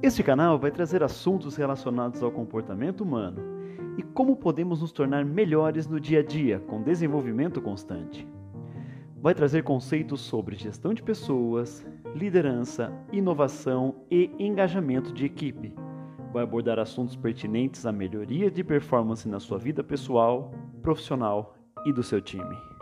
Este canal vai trazer assuntos relacionados ao comportamento humano e como podemos nos tornar melhores no dia a dia com desenvolvimento constante. Vai trazer conceitos sobre gestão de pessoas, liderança, inovação e engajamento de equipe. Vai abordar assuntos pertinentes à melhoria de performance na sua vida pessoal, profissional e do seu time.